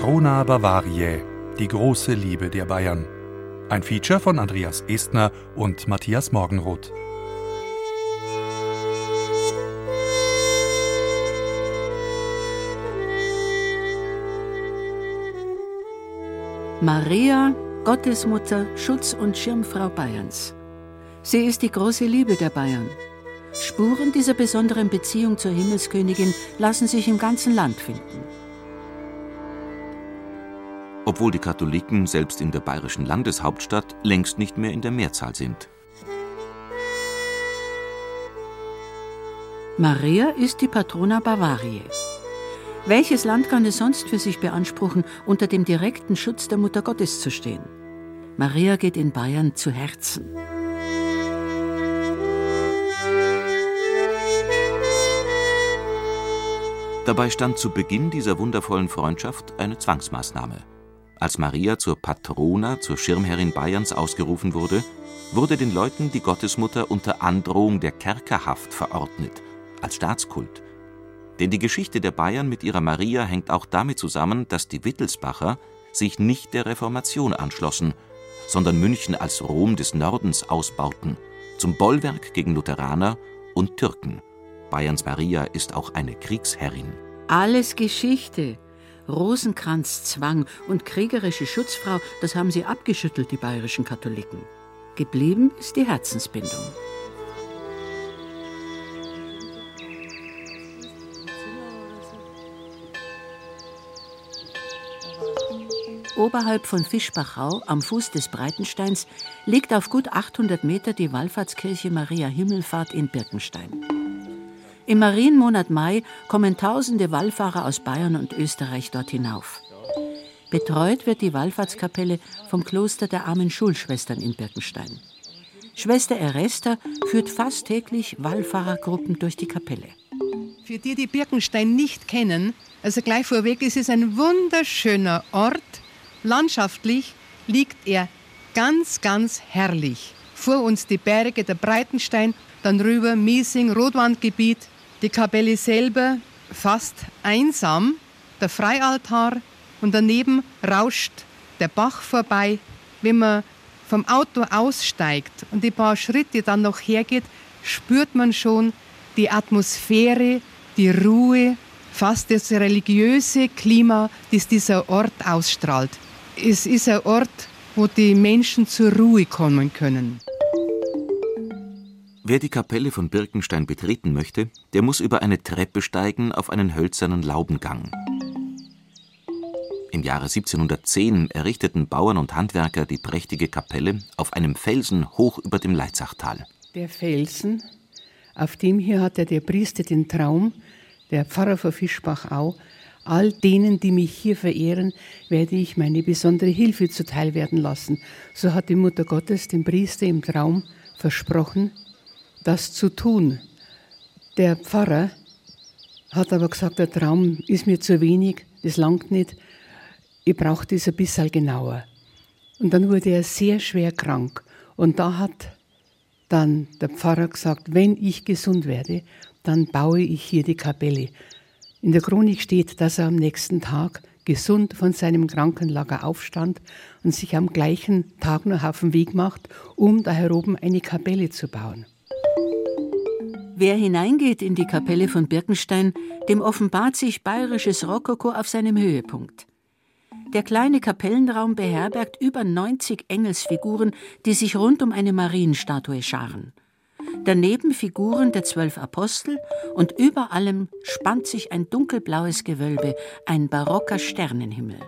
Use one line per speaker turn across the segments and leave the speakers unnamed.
Patrona Bavariae, die große Liebe der Bayern. Ein Feature von Andreas Estner und Matthias Morgenroth.
Maria, Gottesmutter, Schutz- und Schirmfrau Bayerns. Sie ist die große Liebe der Bayern. Spuren dieser besonderen Beziehung zur Himmelskönigin lassen sich im ganzen Land finden.
Obwohl die Katholiken selbst in der bayerischen Landeshauptstadt längst nicht mehr in der Mehrzahl sind.
Maria ist die Patrona Bavariae. Welches Land kann es sonst für sich beanspruchen, unter dem direkten Schutz der Mutter Gottes zu stehen? Maria geht in Bayern zu Herzen.
Dabei stand zu Beginn dieser wundervollen Freundschaft eine Zwangsmaßnahme. Als Maria zur Patrona, zur Schirmherrin Bayerns ausgerufen wurde, wurde den Leuten die Gottesmutter unter Androhung der Kerkerhaft verordnet, als Staatskult. Denn die Geschichte der Bayern mit ihrer Maria hängt auch damit zusammen, dass die Wittelsbacher sich nicht der Reformation anschlossen, sondern München als Rom des Nordens ausbauten, zum Bollwerk gegen Lutheraner und Türken. Bayerns Maria ist auch eine Kriegsherrin.
Alles Geschichte. Rosenkranzzwang und kriegerische Schutzfrau, das haben sie abgeschüttelt, die bayerischen Katholiken. Geblieben ist die Herzensbindung. Oberhalb von Fischbachau, am Fuß des Breitensteins, liegt auf gut 800 Meter die Wallfahrtskirche Maria Himmelfahrt in Birkenstein. Im Marienmonat Mai kommen tausende Wallfahrer aus Bayern und Österreich dort hinauf. Betreut wird die Wallfahrtskapelle vom Kloster der armen Schulschwestern in Birkenstein. Schwester Eresta führt fast täglich Wallfahrergruppen durch die Kapelle.
Für die, die Birkenstein nicht kennen, also gleich vorweg, es ist ein wunderschöner Ort. Landschaftlich liegt er ganz, ganz herrlich. Vor uns die Berge, der Breitenstein, dann rüber Miesing, Rotwandgebiet, die Kapelle selber fast einsam, der Freialtar und daneben rauscht der Bach vorbei. Wenn man vom Auto aussteigt und die paar Schritte dann noch hergeht, spürt man schon die Atmosphäre, die Ruhe, fast das religiöse Klima, das dieser Ort ausstrahlt. Es ist ein Ort, wo die Menschen zur Ruhe kommen können.
Wer die Kapelle von Birkenstein betreten möchte, der muss über eine Treppe steigen auf einen hölzernen Laubengang. Im Jahre 1710 errichteten Bauern und Handwerker die prächtige Kapelle auf einem Felsen hoch über dem Leitzachtal.
Der Felsen, auf dem hier hatte der Priester den Traum, der Pfarrer von Fischbachau, all denen, die mich hier verehren, werde ich meine besondere Hilfe zuteil werden lassen. So hat die Mutter Gottes dem Priester im Traum versprochen, das zu tun. Der Pfarrer hat aber gesagt, der Traum ist mir zu wenig, das langt nicht, ich brauche das ein bisschen genauer. Und dann wurde er sehr schwer krank. Und da hat dann der Pfarrer gesagt, wenn ich gesund werde, dann baue ich hier die Kapelle. In der Chronik steht, dass er am nächsten Tag gesund von seinem Krankenlager aufstand und sich am gleichen Tag noch auf den Weg macht, um da heroben eine Kapelle zu bauen.
Wer hineingeht in die Kapelle von Birkenstein, dem offenbart sich bayerisches Rokoko auf seinem Höhepunkt. Der kleine Kapellenraum beherbergt über 90 Engelsfiguren, die sich rund um eine Marienstatue scharen. Daneben Figuren der zwölf Apostel und über allem spannt sich ein dunkelblaues Gewölbe, ein barocker Sternenhimmel.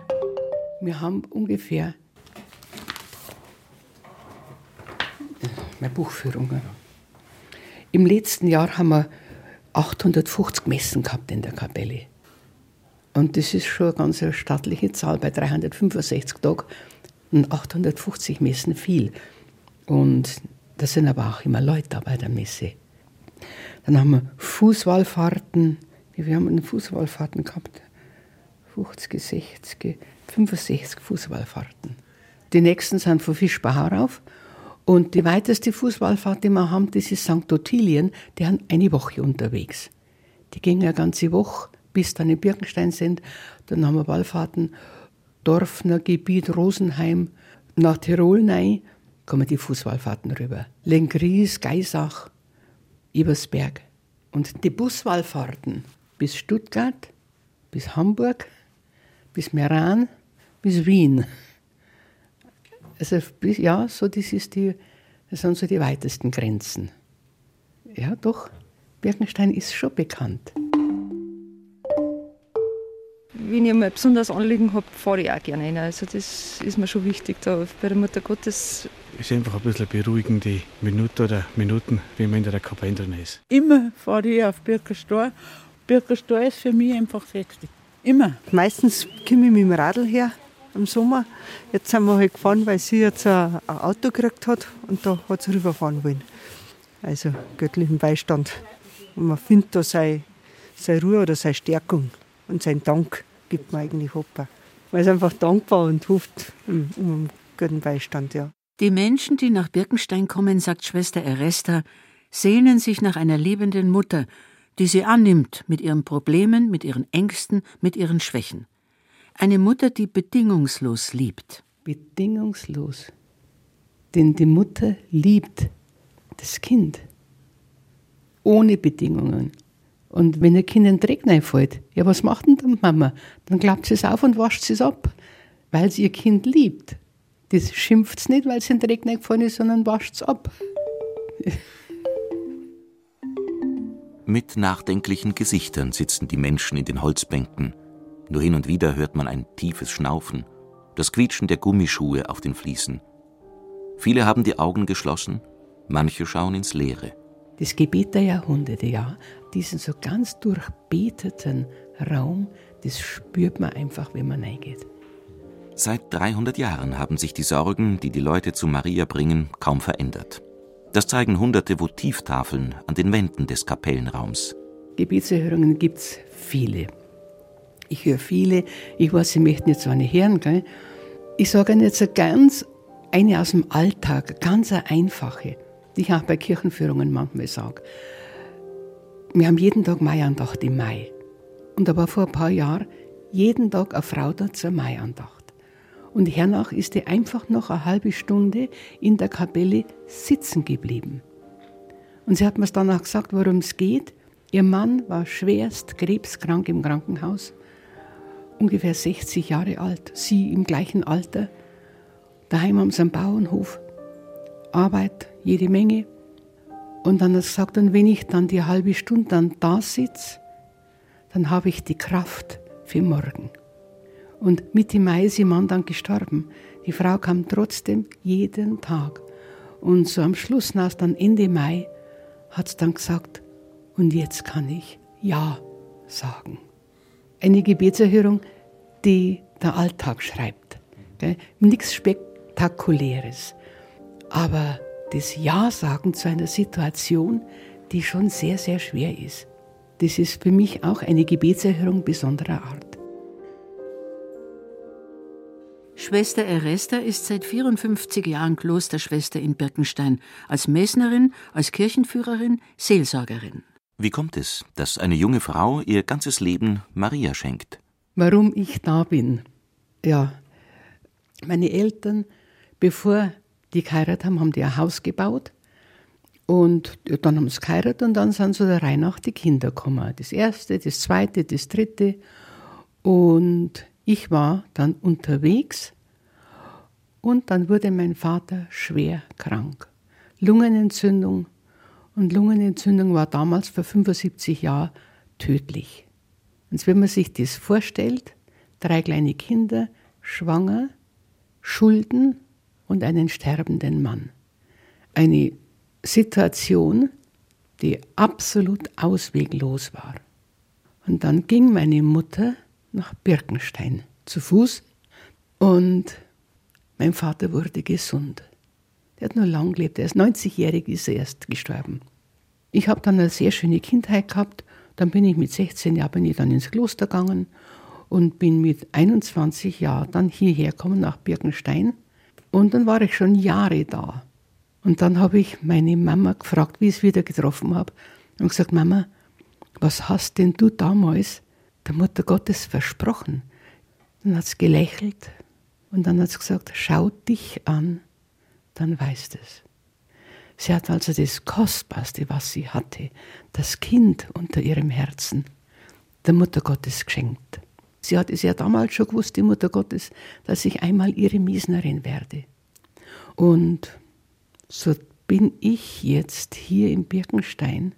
Wir haben ungefähr meine Buchführung. Im letzten Jahr haben wir 850 Messen gehabt in der Kapelle. Und das ist schon eine ganz stattliche Zahl bei 365 Tagen und 850 Messen viel. Und da sind aber auch immer Leute bei der Messe. Dann haben wir Fußwallfahrten. Wir haben Fußwallfahrten gehabt. 50, 60, 65 Fußwallfahrten. Die nächsten sind von Fischbach rauf. Und die weiteste Fußballfahrt, die wir haben, das ist St. Ottilien. Die haben eine Woche unterwegs. Die gehen eine ganze Woche, bis dann in Birkenstein sind. Dann haben wir Wallfahrten, Dorfner Gebiet, Rosenheim, nach Tirol rein, kommen die Fußwallfahrten rüber. Lengries, Geisach, Ebersberg. Und die Buswallfahrten bis Stuttgart, bis Hamburg, bis Meran, bis Wien. Also ja, so das ist die, das sind so die weitesten Grenzen. Ja, doch, Birkenstein ist schon bekannt.
Wenn ich mal ein besonderes Anliegen habe, fahre ich auch gerne rein. Also das ist mir schon wichtig. Da bei der Mutter Gottes
Es ist einfach ein bisschen beruhigende Minute oder Minuten, wenn man in der Kapelle drin ist.
Immer fahre ich auf Birkenstor. Birkenstor ist für mich einfach sexy. Immer.
Meistens komme ich mit dem Radl her im Sommer. Jetzt sind wir halt gefahren, weil sie jetzt ein Auto gekriegt hat und da hat sie rüberfahren wollen. Also göttlichen Beistand. Und man findet da seine, seine Ruhe oder seine Stärkung und seinen Dank gibt man eigentlich Hopper. Man ist einfach dankbar und ruft um, um guten Beistand, ja.
Die Menschen, die nach Birkenstein kommen, sagt Schwester Eresta, sehnen sich nach einer liebenden Mutter, die sie annimmt mit ihren Problemen, mit ihren Ängsten, mit ihren Schwächen. Eine Mutter, die bedingungslos liebt.
Bedingungslos. Denn die Mutter liebt das Kind. Ohne Bedingungen. Und wenn ein Kind in den Dreck reinfällt, ja, was macht denn dann Mama? Dann klappt sie es auf und wascht es ab, weil sie ihr Kind liebt. Das schimpft es nicht, weil es in den Dreck reingefallen ist, sondern wascht es ab.
Mit nachdenklichen Gesichtern sitzen die Menschen in den Holzbänken. Nur hin und wieder hört man ein tiefes Schnaufen, das Quietschen der Gummischuhe auf den Fliesen. Viele haben die Augen geschlossen, manche schauen ins Leere.
Das Gebet der Jahrhunderte, ja, diesen so ganz durchbeteten Raum, das spürt man einfach, wenn man reingeht.
Seit 300 Jahren haben sich die Sorgen, die die Leute zu Maria bringen, kaum verändert. Das zeigen hunderte Votivtafeln an den Wänden des Kapellenraums.
Gebetserhörungen gibt es viele. Ich höre viele, ich weiß, Sie möchten jetzt eine hören, gell? Ich sage Ihnen jetzt eine ganz eine aus dem Alltag, ganz eine einfache, die ich auch bei Kirchenführungen manchmal sage. Wir haben jeden Tag Maiandacht im Mai. Und da war vor ein paar Jahren jeden Tag eine Frau da zur Maiandacht. Und hernach ist die einfach noch eine halbe Stunde in der Kapelle sitzen geblieben. Und sie hat mir dann auch gesagt, worum es geht. Ihr Mann war schwerst krebskrank im Krankenhaus, ungefähr 60 Jahre alt, sie im gleichen Alter. Daheim sie einen Bauernhof, Arbeit, jede Menge. Und dann hat sie gesagt, und wenn ich dann die halbe Stunde dann da sitze, dann habe ich die Kraft für morgen. Und Mitte Mai ist ihr Mann dann gestorben. Die Frau kam trotzdem jeden Tag. Und so am Schluss, nach dann Ende Mai, hat sie dann gesagt, und jetzt kann ich Ja sagen. Eine Gebetserhörung, die der Alltag schreibt. Nichts Spektakuläres. Aber das Ja sagen zu einer Situation, die schon sehr, sehr schwer ist. Das ist für mich auch eine Gebetserhörung besonderer Art.
Schwester Eresta ist seit 54 Jahren Klosterschwester in Birkenstein, als Messnerin, als Kirchenführerin, Seelsorgerin.
Wie kommt es, dass eine junge Frau ihr ganzes Leben Maria schenkt?
Warum ich da bin? Ja, meine Eltern, bevor die geheiratet haben, haben die ein Haus gebaut. Und dann haben sie geheiratet und dann sind so der Reihe nach die Kinder gekommen. Das erste, das zweite, das dritte. Und ich war dann unterwegs und dann wurde mein Vater schwer krank. Lungenentzündung. Und Lungenentzündung war damals vor 75 Jahren tödlich. Und wenn man sich das vorstellt, drei kleine Kinder, schwanger, Schulden und einen sterbenden Mann. Eine Situation, die absolut ausweglos war. Und dann ging meine Mutter nach Birkenstein zu Fuß und mein Vater wurde gesund. Der hat nur lang gelebt, er ist 90-jährig, ist er erst gestorben. Ich habe dann eine sehr schöne Kindheit gehabt. Dann bin ich mit 16 Jahren bin ich dann ins Kloster gegangen und bin mit 21 Jahren dann hierher gekommen nach Birkenstein. Und dann war ich schon Jahre da. Und dann habe ich meine Mama gefragt, wie ich es wieder getroffen habe, und gesagt, Mama, was hast denn du damals der Mutter Gottes versprochen? Dann hat sie gelächelt und dann hat sie gesagt, schau dich an, dann weißt es. Sie hat also das Kostbarste, was sie hatte, das Kind unter ihrem Herzen, der Mutter Gottes geschenkt. Sie hat es ja damals schon gewusst, die Mutter Gottes, dass ich einmal ihre Miesnerin werde. Und so bin ich jetzt hier im Birkenstein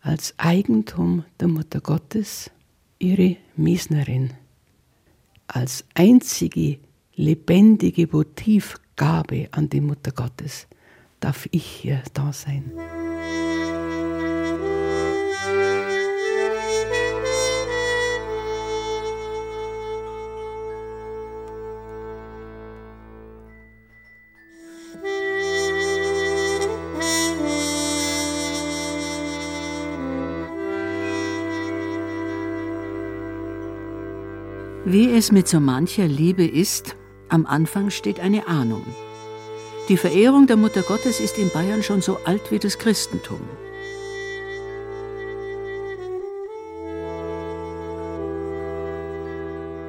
als Eigentum der Mutter Gottes ihre Miesnerin, als einzige lebendige Votivgabe an die Mutter Gottes darf ich hier da sein.
Wie es mit so mancher Liebe ist, am Anfang steht eine Ahnung. Die Verehrung der Mutter Gottes ist in Bayern schon so alt wie das Christentum.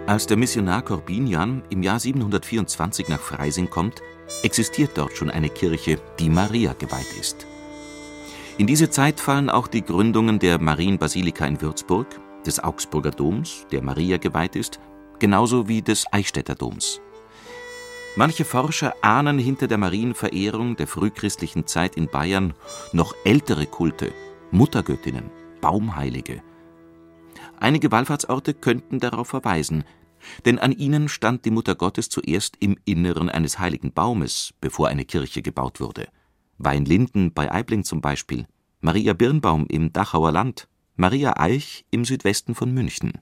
Als der Missionar Corbinian im Jahr 724 nach Freising kommt, existiert dort schon eine Kirche, die Maria geweiht ist. In diese Zeit fallen auch die Gründungen der Marienbasilika in Würzburg, des Augsburger Doms, der Maria geweiht ist, genauso wie des Eichstätter Doms. Manche Forscher ahnen hinter der Marienverehrung der frühchristlichen Zeit in Bayern noch ältere Kulte, Muttergöttinnen, Baumheilige. Einige Wallfahrtsorte könnten darauf verweisen, denn an ihnen stand die Mutter Gottes zuerst im Inneren eines heiligen Baumes, bevor eine Kirche gebaut wurde. Weinlinden bei Aibling zum Beispiel, Maria Birnbaum im Dachauer Land, Maria Eich im Südwesten von München.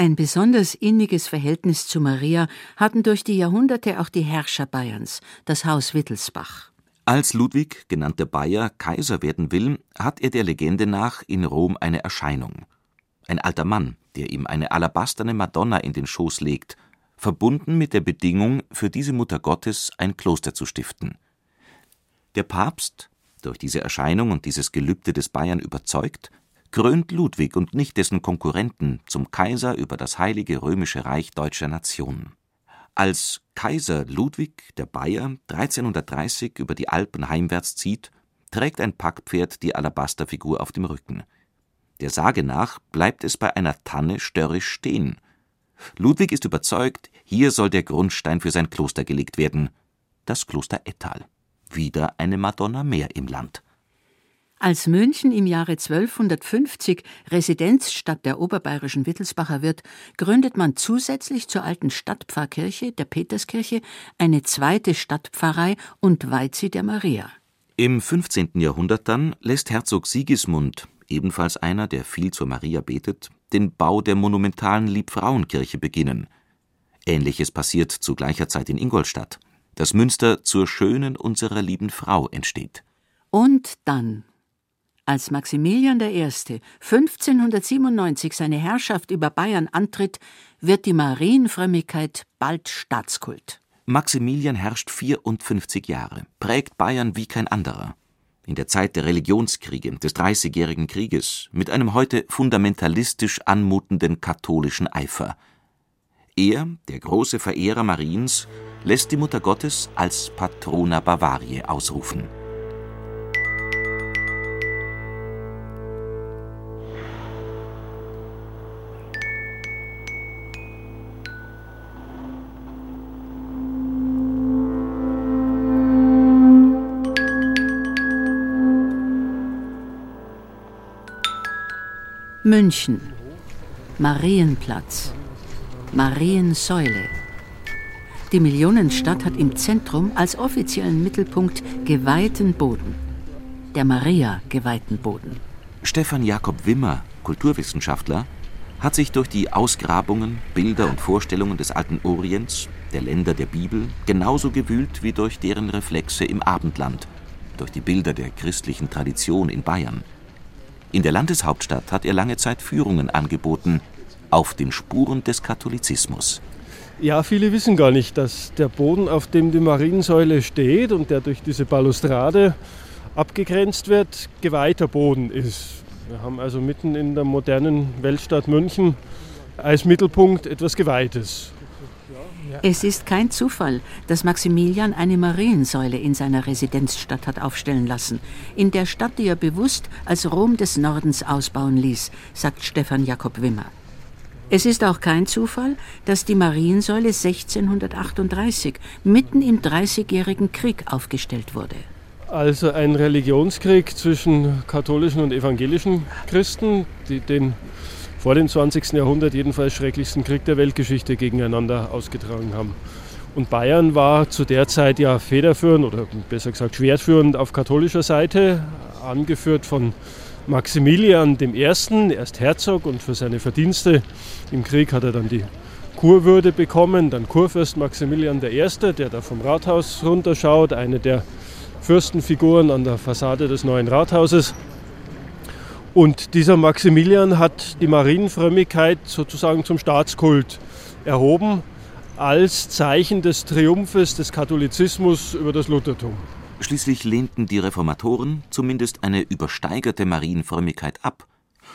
Ein besonders inniges Verhältnis zu Maria hatten durch die Jahrhunderte auch die Herrscher Bayerns, das Haus Wittelsbach.
Als Ludwig, genannter Bayer, Kaiser werden will, hat er der Legende nach in Rom eine Erscheinung. Ein alter Mann, der ihm eine alabasterne Madonna in den Schoß legt, verbunden mit der Bedingung, für diese Mutter Gottes ein Kloster zu stiften. Der Papst, durch diese Erscheinung und dieses Gelübde des Bayern überzeugt, krönt Ludwig und nicht dessen Konkurrenten zum Kaiser über das Heilige Römische Reich deutscher Nation. Als Kaiser Ludwig der Bayer 1330 über die Alpen heimwärts zieht, trägt ein Packpferd die Alabasterfigur auf dem Rücken. Der Sage nach bleibt es bei einer Tanne störrisch stehen. Ludwig ist überzeugt, hier soll der Grundstein für sein Kloster gelegt werden, das Kloster Ettal. Wieder eine Madonna mehr im Land.
Als München im Jahre 1250 Residenzstadt der oberbayerischen Wittelsbacher wird, gründet man zusätzlich zur alten Stadtpfarrkirche, der Peterskirche, eine zweite Stadtpfarrei und weiht sie der Maria.
Im 15. Jahrhundert dann lässt Herzog Sigismund, ebenfalls einer, der viel zur Maria betet, den Bau der monumentalen Liebfrauenkirche beginnen. Ähnliches passiert zu gleicher Zeit in Ingolstadt. Das Münster zur Schönen unserer lieben Frau entsteht.
Und dann als Maximilian I. 1597 seine Herrschaft über Bayern antritt, wird die Marienfrömmigkeit bald Staatskult.
Maximilian herrscht 54 Jahre, prägt Bayern wie kein anderer. In der Zeit der Religionskriege, des Dreißigjährigen Krieges, mit einem heute fundamentalistisch anmutenden katholischen Eifer. Er, der große Verehrer Mariens, lässt die Mutter Gottes als Patrona Bavariae ausrufen.
München. Marienplatz. Mariensäule. Die Millionenstadt hat im Zentrum als offiziellen Mittelpunkt geweihten Boden. der Maria geweihten Boden.
Stefan Jakob Wimmer, Kulturwissenschaftler, hat sich durch die Ausgrabungen, Bilder und Vorstellungen des alten Orients, der Länder der Bibel, genauso gewühlt wie durch deren Reflexe im Abendland, durch die Bilder der christlichen Tradition in Bayern. In der Landeshauptstadt hat er lange Zeit Führungen angeboten, auf den Spuren des Katholizismus.
Ja, viele wissen gar nicht, dass der Boden, auf dem die Mariensäule steht und der durch diese Balustrade abgegrenzt wird, geweihter Boden ist. Wir haben also mitten in der modernen Weltstadt München als Mittelpunkt etwas Geweihtes.
Es ist kein Zufall, dass Maximilian eine Mariensäule in seiner Residenzstadt hat aufstellen lassen, in der Stadt, die er bewusst als Rom des Nordens ausbauen ließ, sagt Stefan Jakob Wimmer. Es ist auch kein Zufall, dass die Mariensäule 1638 mitten im Dreißigjährigen Krieg aufgestellt wurde.
Also ein Religionskrieg zwischen katholischen und evangelischen Christen, die den vor dem 20. Jahrhundert jedenfalls schrecklichsten Krieg der Weltgeschichte gegeneinander ausgetragen haben. Und Bayern war zu der Zeit ja federführend oder besser gesagt schwertführend auf katholischer Seite, angeführt von Maximilian I., erst Herzog und für seine Verdienste im Krieg hat er dann die Kurwürde bekommen, dann Kurfürst Maximilian I., der da vom Rathaus runterschaut, eine der Fürstenfiguren an der Fassade des neuen Rathauses. Und dieser Maximilian hat die Marienfrömmigkeit sozusagen zum Staatskult erhoben als Zeichen des Triumphes des Katholizismus über das Luthertum.
Schließlich lehnten die Reformatoren zumindest eine übersteigerte Marienfrömmigkeit ab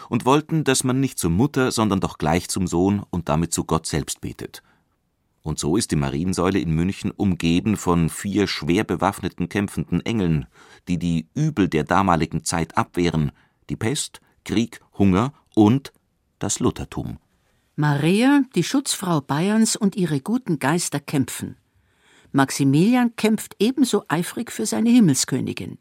und wollten, dass man nicht zur Mutter, sondern doch gleich zum Sohn und damit zu Gott selbst betet. Und so ist die Mariensäule in München umgeben von vier schwer bewaffneten kämpfenden Engeln, die die Übel der damaligen Zeit abwehren – die Pest, Krieg, Hunger und das Luthertum.
Maria, die Schutzfrau Bayerns und ihre guten Geister kämpfen. Maximilian kämpft ebenso eifrig für seine Himmelskönigin.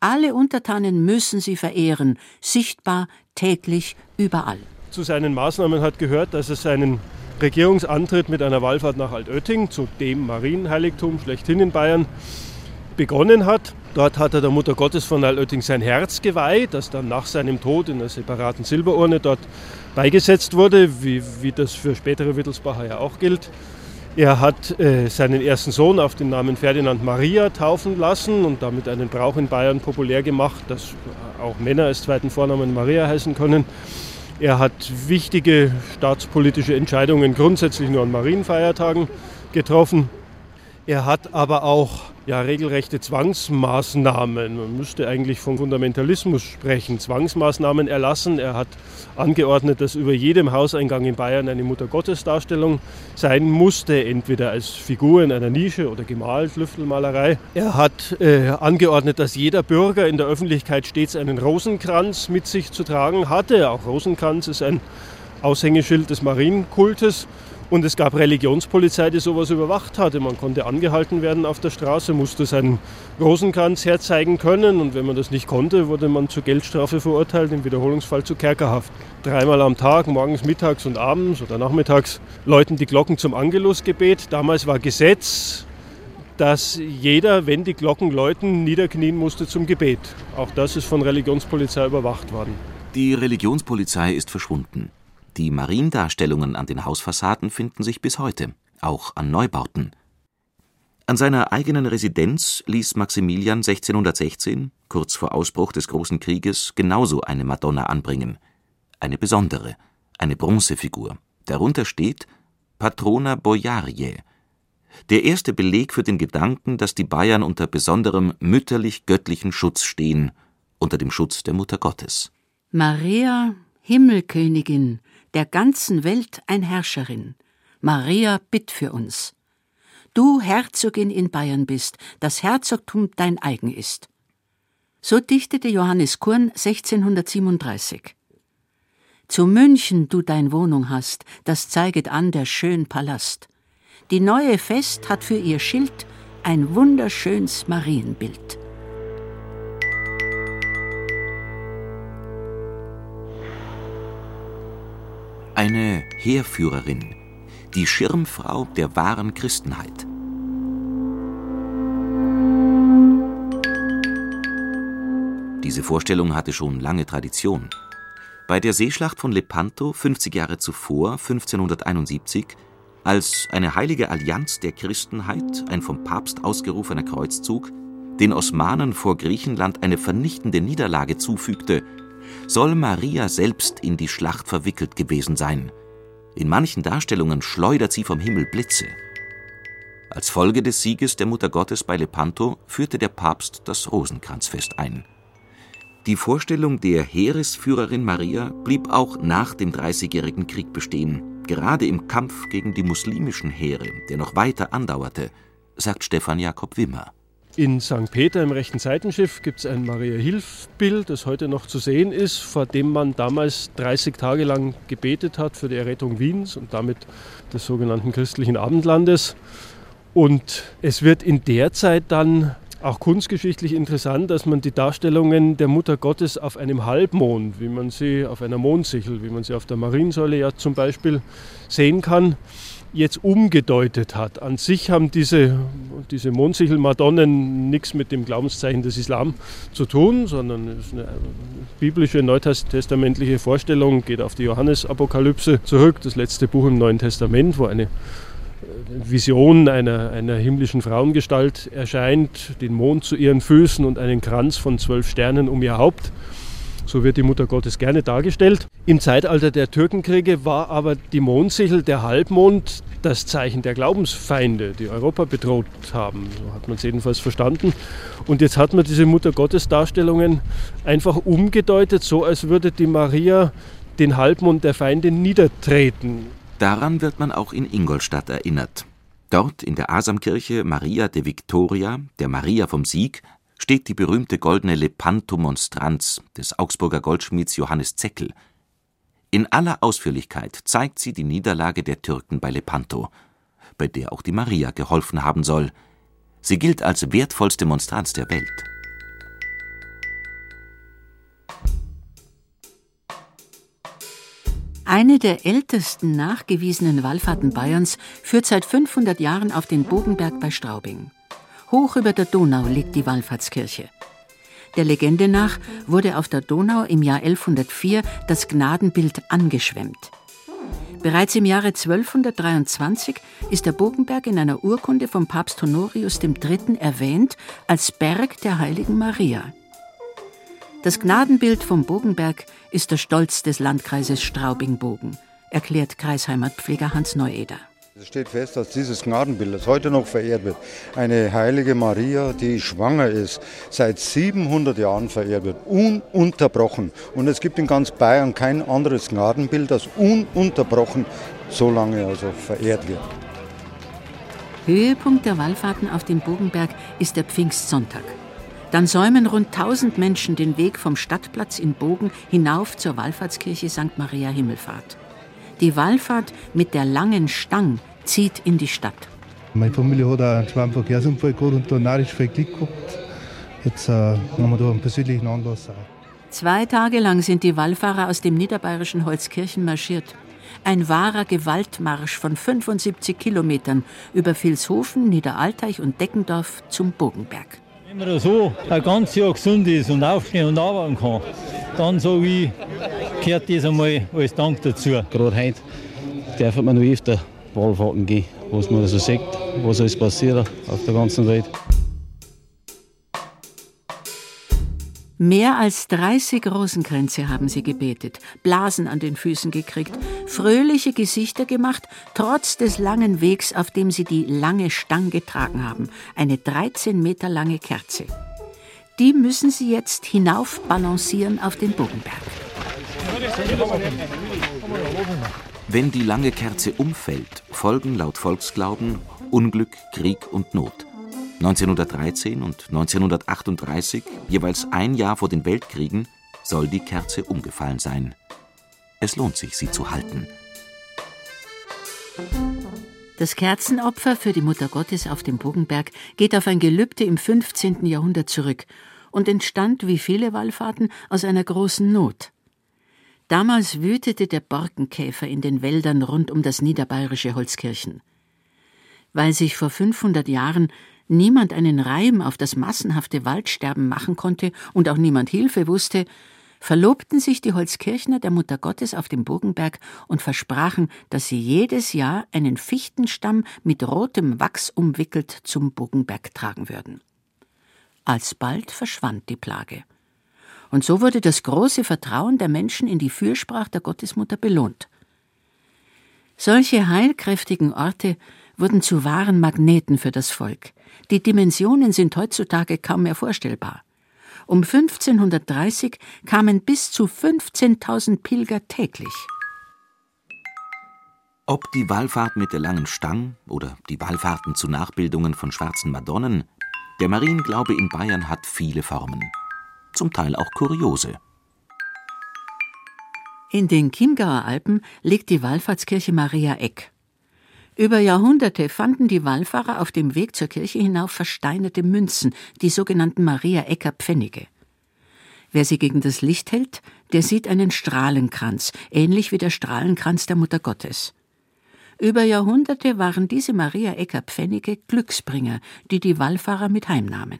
Alle Untertanen müssen sie verehren, sichtbar, täglich, überall.
Zu seinen Maßnahmen hat gehört, dass es seinen Regierungsantritt mit einer Wallfahrt nach Altötting, zu dem Marienheiligtum schlechthin in Bayern, begonnen hat. Dort hat er der Mutter Gottes von Altötting sein Herz geweiht, das dann nach seinem Tod in einer separaten Silberurne dort beigesetzt wurde, wie, wie das für spätere Wittelsbacher ja auch gilt. Er hat äh, seinen ersten Sohn auf den Namen Ferdinand Maria taufen lassen und damit einen Brauch in Bayern populär gemacht, dass auch Männer als zweiten Vornamen Maria heißen können. Er hat wichtige staatspolitische Entscheidungen grundsätzlich nur an Marienfeiertagen getroffen. Er hat aber auch ja, regelrechte Zwangsmaßnahmen. Man müsste eigentlich von Fundamentalismus sprechen. Zwangsmaßnahmen erlassen. Er hat angeordnet, dass über jedem Hauseingang in Bayern eine Muttergottesdarstellung sein musste, entweder als Figur in einer Nische oder gemalt, Lüftelmalerei. Er hat äh, angeordnet, dass jeder Bürger in der Öffentlichkeit stets einen Rosenkranz mit sich zu tragen hatte. Auch Rosenkranz ist ein Aushängeschild des Marienkultes. Und es gab Religionspolizei, die sowas überwacht hatte. Man konnte angehalten werden auf der Straße, musste seinen Rosenkranz herzeigen können. Und wenn man das nicht konnte, wurde man zur Geldstrafe verurteilt, im Wiederholungsfall zu Kerkerhaft. Dreimal am Tag, morgens, mittags und abends oder nachmittags, läuten die Glocken zum Angelusgebet. Damals war Gesetz, dass jeder, wenn die Glocken läuten, niederknien musste zum Gebet. Auch das ist von Religionspolizei überwacht worden.
Die Religionspolizei ist verschwunden. Die Mariendarstellungen an den Hausfassaden finden sich bis heute, auch an Neubauten. An seiner eigenen Residenz ließ Maximilian 1616, kurz vor Ausbruch des Großen Krieges, genauso eine Madonna anbringen. Eine besondere, eine Bronzefigur. Darunter steht Patrona Bojarie. Der erste Beleg für den Gedanken, dass die Bayern unter besonderem mütterlich-göttlichen Schutz stehen, unter dem Schutz der Mutter Gottes.
Maria, Himmelkönigin, der ganzen Welt ein Herrscherin. Maria, bitt für uns. Du Herzogin in Bayern bist, das Herzogtum dein eigen ist. So dichtete Johannes Kurn 1637. Zu München du dein Wohnung hast, das zeiget an der schön Palast. Die neue Fest hat für ihr Schild ein wunderschöns Marienbild.
Eine Heerführerin, die Schirmfrau der wahren Christenheit. Diese Vorstellung hatte schon lange Tradition. Bei der Seeschlacht von Lepanto 50 Jahre zuvor, 1571, als eine heilige Allianz der Christenheit, ein vom Papst ausgerufener Kreuzzug, den Osmanen vor Griechenland eine vernichtende Niederlage zufügte, soll Maria selbst in die Schlacht verwickelt gewesen sein. In manchen Darstellungen schleudert sie vom Himmel Blitze. Als Folge des Sieges der Mutter Gottes bei Lepanto führte der Papst das Rosenkranzfest ein. Die Vorstellung der Heeresführerin Maria blieb auch nach dem Dreißigjährigen Krieg bestehen, gerade im Kampf gegen die muslimischen Heere, der noch weiter andauerte, sagt Stefan Jakob Wimmer.
In St. Peter im rechten Seitenschiff gibt es ein Maria-Hilf-Bild, das heute noch zu sehen ist, vor dem man damals 30 Tage lang gebetet hat für die Errettung Wiens und damit des sogenannten christlichen Abendlandes. Und es wird in der Zeit dann auch kunstgeschichtlich interessant, dass man die Darstellungen der Mutter Gottes auf einem Halbmond, wie man sie auf einer Mondsichel, wie man sie auf der Mariensäule ja zum Beispiel sehen kann, jetzt umgedeutet hat. An sich haben diese, diese Mondsichel-Madonnen nichts mit dem Glaubenszeichen des Islam zu tun, sondern es ist eine biblische, neutestamentliche Vorstellung, geht auf die Johannesapokalypse zurück, das letzte Buch im Neuen Testament, wo eine Vision einer, einer himmlischen Frauengestalt erscheint, den Mond zu ihren Füßen und einen Kranz von zwölf Sternen um ihr Haupt. So wird die Mutter Gottes gerne dargestellt. Im Zeitalter der Türkenkriege war aber die Mondsichel, der Halbmond, das Zeichen der Glaubensfeinde, die Europa bedroht haben. So hat man es jedenfalls verstanden. Und jetzt hat man diese Mutter Gottes Darstellungen einfach umgedeutet, so als würde die Maria den Halbmond der Feinde niedertreten.
Daran wird man auch in Ingolstadt erinnert. Dort in der Asamkirche Maria de Victoria, der Maria vom Sieg, steht die berühmte goldene Lepanto-Monstranz des Augsburger Goldschmieds Johannes Zeckel. In aller Ausführlichkeit zeigt sie die Niederlage der Türken bei Lepanto, bei der auch die Maria geholfen haben soll. Sie gilt als wertvollste Monstranz der Welt.
Eine der ältesten nachgewiesenen Wallfahrten Bayerns führt seit 500 Jahren auf den Bogenberg bei Straubing. Hoch über der Donau liegt die Wallfahrtskirche. Der Legende nach wurde auf der Donau im Jahr 1104 das Gnadenbild angeschwemmt. Bereits im Jahre 1223 ist der Bogenberg in einer Urkunde vom Papst Honorius III. erwähnt als Berg der heiligen Maria. Das Gnadenbild vom Bogenberg ist der Stolz des Landkreises Straubing-Bogen, erklärt Kreisheimatpfleger Hans Neueder.
Es steht fest, dass dieses Gnadenbild, das heute noch verehrt wird, eine heilige Maria, die schwanger ist, seit 700 Jahren verehrt wird, ununterbrochen. Und es gibt in ganz Bayern kein anderes Gnadenbild, das ununterbrochen so lange also verehrt wird.
Höhepunkt der Wallfahrten auf dem Bogenberg ist der Pfingstsonntag. Dann säumen rund 1000 Menschen den Weg vom Stadtplatz in Bogen hinauf zur Wallfahrtskirche St. Maria Himmelfahrt. Die Wallfahrt mit der langen Stang zieht in die Stadt.
Meine Familie hat einen schweren Verkehrsunfall gehabt und da narrisch viel Glück gehabt. Jetzt äh, haben wir da einen persönlichen Anlass auch.
Zwei Tage lang sind die Wallfahrer aus dem niederbayerischen Holzkirchen marschiert. Ein wahrer Gewaltmarsch von 75 Kilometern über Vilshofen, Niederalteich und Deckendorf zum Bogenberg.
Wenn man so ein ganzes Jahr gesund ist und aufstehen und arbeiten kann, dann so wie gehört das einmal als Dank dazu.
Gerade heute darf man noch öfter Wallfahrten gehen, was man so sieht, was alles passiert auf der ganzen Welt.
Mehr als 30 Rosenkränze haben sie gebetet, Blasen an den Füßen gekriegt, fröhliche Gesichter gemacht, trotz des langen Wegs, auf dem sie die lange Stang getragen haben, eine 13 Meter lange Kerze. Die müssen sie jetzt hinauf balancieren auf den Bogenberg.
Wenn die lange Kerze umfällt, folgen laut Volksglauben Unglück, Krieg und Not. 1913 und 1938, jeweils ein Jahr vor den Weltkriegen, soll die Kerze umgefallen sein. Es lohnt sich, sie zu halten.
Das Kerzenopfer für die Mutter Gottes auf dem Bogenberg geht auf ein Gelübde im 15. Jahrhundert zurück und entstand, wie viele Wallfahrten, aus einer großen Not. Damals wütete der Borkenkäfer in den Wäldern rund um das niederbayerische Holzkirchen. Weil sich vor 500 Jahren niemand einen Reim auf das massenhafte Waldsterben machen konnte und auch niemand Hilfe wusste, verlobten sich die Holzkirchner der Mutter Gottes auf dem Burgenberg und versprachen, dass sie jedes Jahr einen Fichtenstamm mit rotem Wachs umwickelt zum Burgenberg tragen würden. Alsbald verschwand die Plage. Und so wurde das große Vertrauen der Menschen in die Fürsprache der Gottesmutter belohnt. Solche heilkräftigen Orte wurden zu wahren Magneten für das Volk. Die Dimensionen sind heutzutage kaum mehr vorstellbar. Um 1530 kamen bis zu 15.000 Pilger täglich.
Ob die Wallfahrt mit der langen Stang oder die Wallfahrten zu Nachbildungen von schwarzen Madonnen, der Marienglaube in Bayern hat viele Formen. Zum Teil auch kuriose.
In den Chiemgauer Alpen liegt die Wallfahrtskirche Maria Eck. Über Jahrhunderte fanden die Wallfahrer auf dem Weg zur Kirche hinauf versteinerte Münzen, die sogenannten Maria Ecker Pfennige. Wer sie gegen das Licht hält, der sieht einen Strahlenkranz, ähnlich wie der Strahlenkranz der Mutter Gottes. Über Jahrhunderte waren diese Maria Ecker Pfennige Glücksbringer, die die Wallfahrer mit heimnahmen.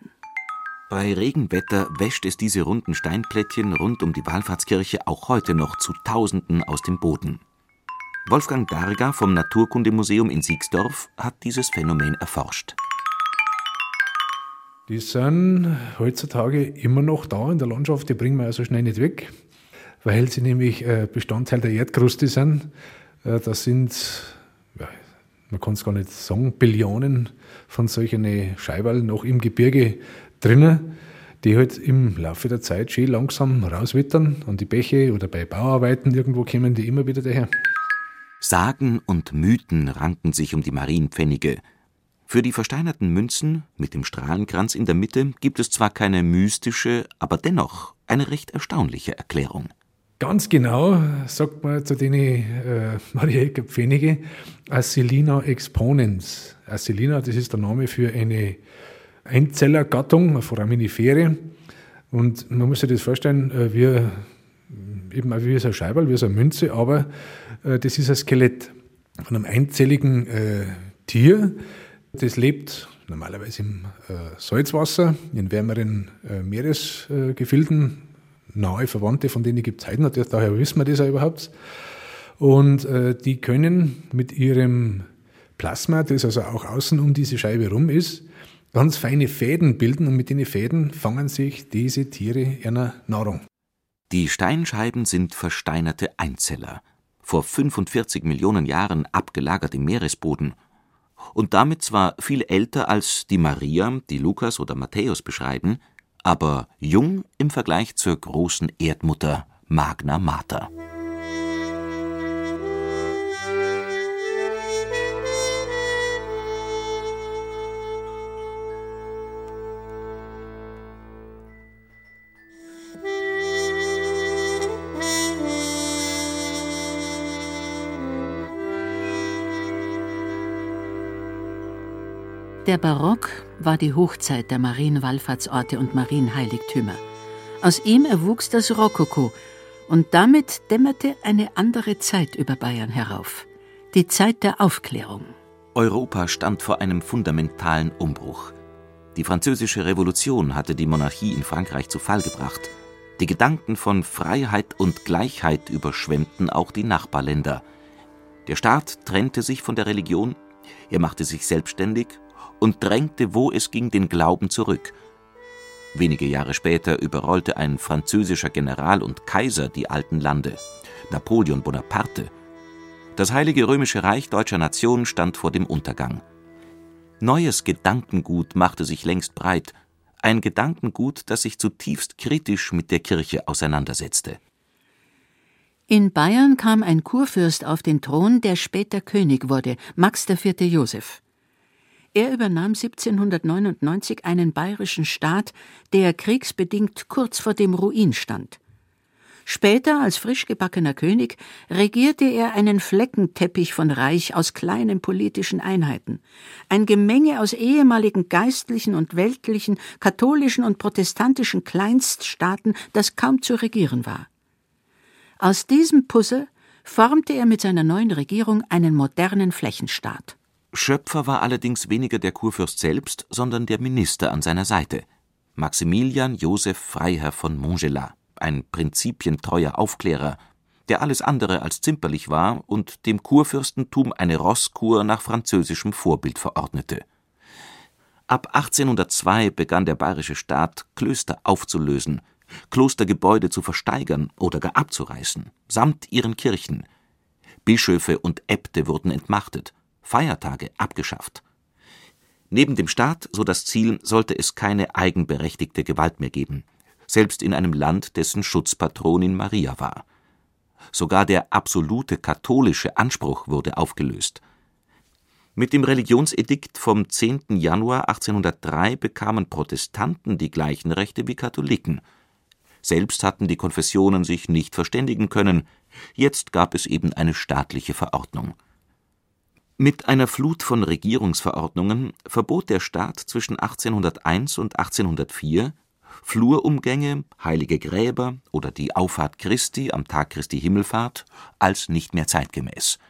Bei Regenwetter wäscht es diese runden Steinplättchen rund um die Wallfahrtskirche auch heute noch zu Tausenden aus dem Boden. Wolfgang Darga vom Naturkundemuseum in Siegsdorf hat dieses Phänomen erforscht.
Die sind heutzutage immer noch da in der Landschaft, die bringen wir also schnell nicht weg, weil sie nämlich äh, Bestandteil der Erdkruste sind. Äh, das sind, ja, man kann es gar nicht sagen, Billionen von solchen Scheiberl noch im Gebirge drinnen, die halt im Laufe der Zeit schön langsam rauswittern an die Bäche oder bei Bauarbeiten irgendwo kommen die immer wieder daher.
Sagen und Mythen ranken sich um die Marienpfennige. Für die versteinerten Münzen mit dem Strahlenkranz in der Mitte gibt es zwar keine mystische, aber dennoch eine recht erstaunliche Erklärung.
Ganz genau sagt man zu den äh, Mariäker Pfennige Acilina exponens. Acilina, das ist der Name für eine Einzellergattung, eine Foraminifere. Und man muss sich das vorstellen, äh, wie, eben wie so ein Scheiberl, wie so eine Münze, aber äh, das ist ein Skelett von einem einzelligen äh, Tier. Das lebt normalerweise im äh, Salzwasser, in wärmeren äh, Meeresgefilden. Nahe Verwandte, von denen gibt es heute natürlich, daher wissen wir das ja überhaupt. Und äh, die können mit ihrem Plasma, das also auch außen um diese Scheibe rum ist, ganz feine Fäden bilden und mit den Fäden fangen sich diese Tiere ihrer Nahrung.
Die Steinscheiben sind versteinerte Einzeller vor 45 Millionen Jahren abgelagert im Meeresboden und damit zwar viel älter als die Maria, die Lukas oder Matthäus beschreiben, aber jung im Vergleich zur großen Erdmutter Magna Mater.
Der Barock war die Hochzeit der Marienwallfahrtsorte und Marienheiligtümer. Aus ihm erwuchs das Rokoko und damit dämmerte eine andere Zeit über Bayern herauf. Die Zeit der Aufklärung.
Europa stand vor einem fundamentalen Umbruch. Die französische Revolution hatte die Monarchie in Frankreich zu Fall gebracht. Die Gedanken von Freiheit und Gleichheit überschwemmten auch die Nachbarländer. Der Staat trennte sich von der Religion, er machte sich selbstständig und drängte, wo es ging, den Glauben zurück. Wenige Jahre später überrollte ein französischer General und Kaiser die alten Lande, Napoleon Bonaparte. Das Heilige Römische Reich deutscher Nation stand vor dem Untergang. Neues Gedankengut machte sich längst breit, ein Gedankengut, das sich zutiefst kritisch mit der Kirche auseinandersetzte.
In Bayern kam ein Kurfürst auf den Thron, der später König wurde, Max IV. Joseph. Er übernahm 1799 einen bayerischen Staat, der kriegsbedingt kurz vor dem Ruin stand. Später, als frisch gebackener König, regierte er einen Fleckenteppich von Reich aus kleinen politischen Einheiten, ein Gemenge aus ehemaligen geistlichen und weltlichen, katholischen und protestantischen Kleinststaaten, das kaum zu regieren war. Aus diesem Puzzle formte er mit seiner neuen Regierung einen modernen Flächenstaat.
Schöpfer war allerdings weniger der Kurfürst selbst, sondern der Minister an seiner Seite, Maximilian Joseph Freiherr von Montgelas, ein prinzipientreuer Aufklärer, der alles andere als zimperlich war und dem Kurfürstentum eine Rosskur nach französischem Vorbild verordnete. Ab 1802 begann der bayerische Staat, Klöster aufzulösen, Klostergebäude zu versteigern oder gar abzureißen, samt ihren Kirchen. Bischöfe und Äbte wurden entmachtet, Feiertage abgeschafft. Neben dem Staat, so das Ziel, sollte es keine eigenberechtigte Gewalt mehr geben, selbst in einem Land, dessen Schutzpatronin Maria war. Sogar der absolute katholische Anspruch wurde aufgelöst. Mit dem Religionsedikt vom 10. Januar 1803 bekamen Protestanten die gleichen Rechte wie Katholiken. Selbst hatten die Konfessionen sich nicht verständigen können, jetzt gab es eben eine staatliche Verordnung. Mit einer Flut von Regierungsverordnungen verbot der Staat zwischen 1801 und 1804 Flurumgänge, heilige Gräber oder die Auffahrt Christi am Tag Christi Himmelfahrt als nicht mehr zeitgemäß.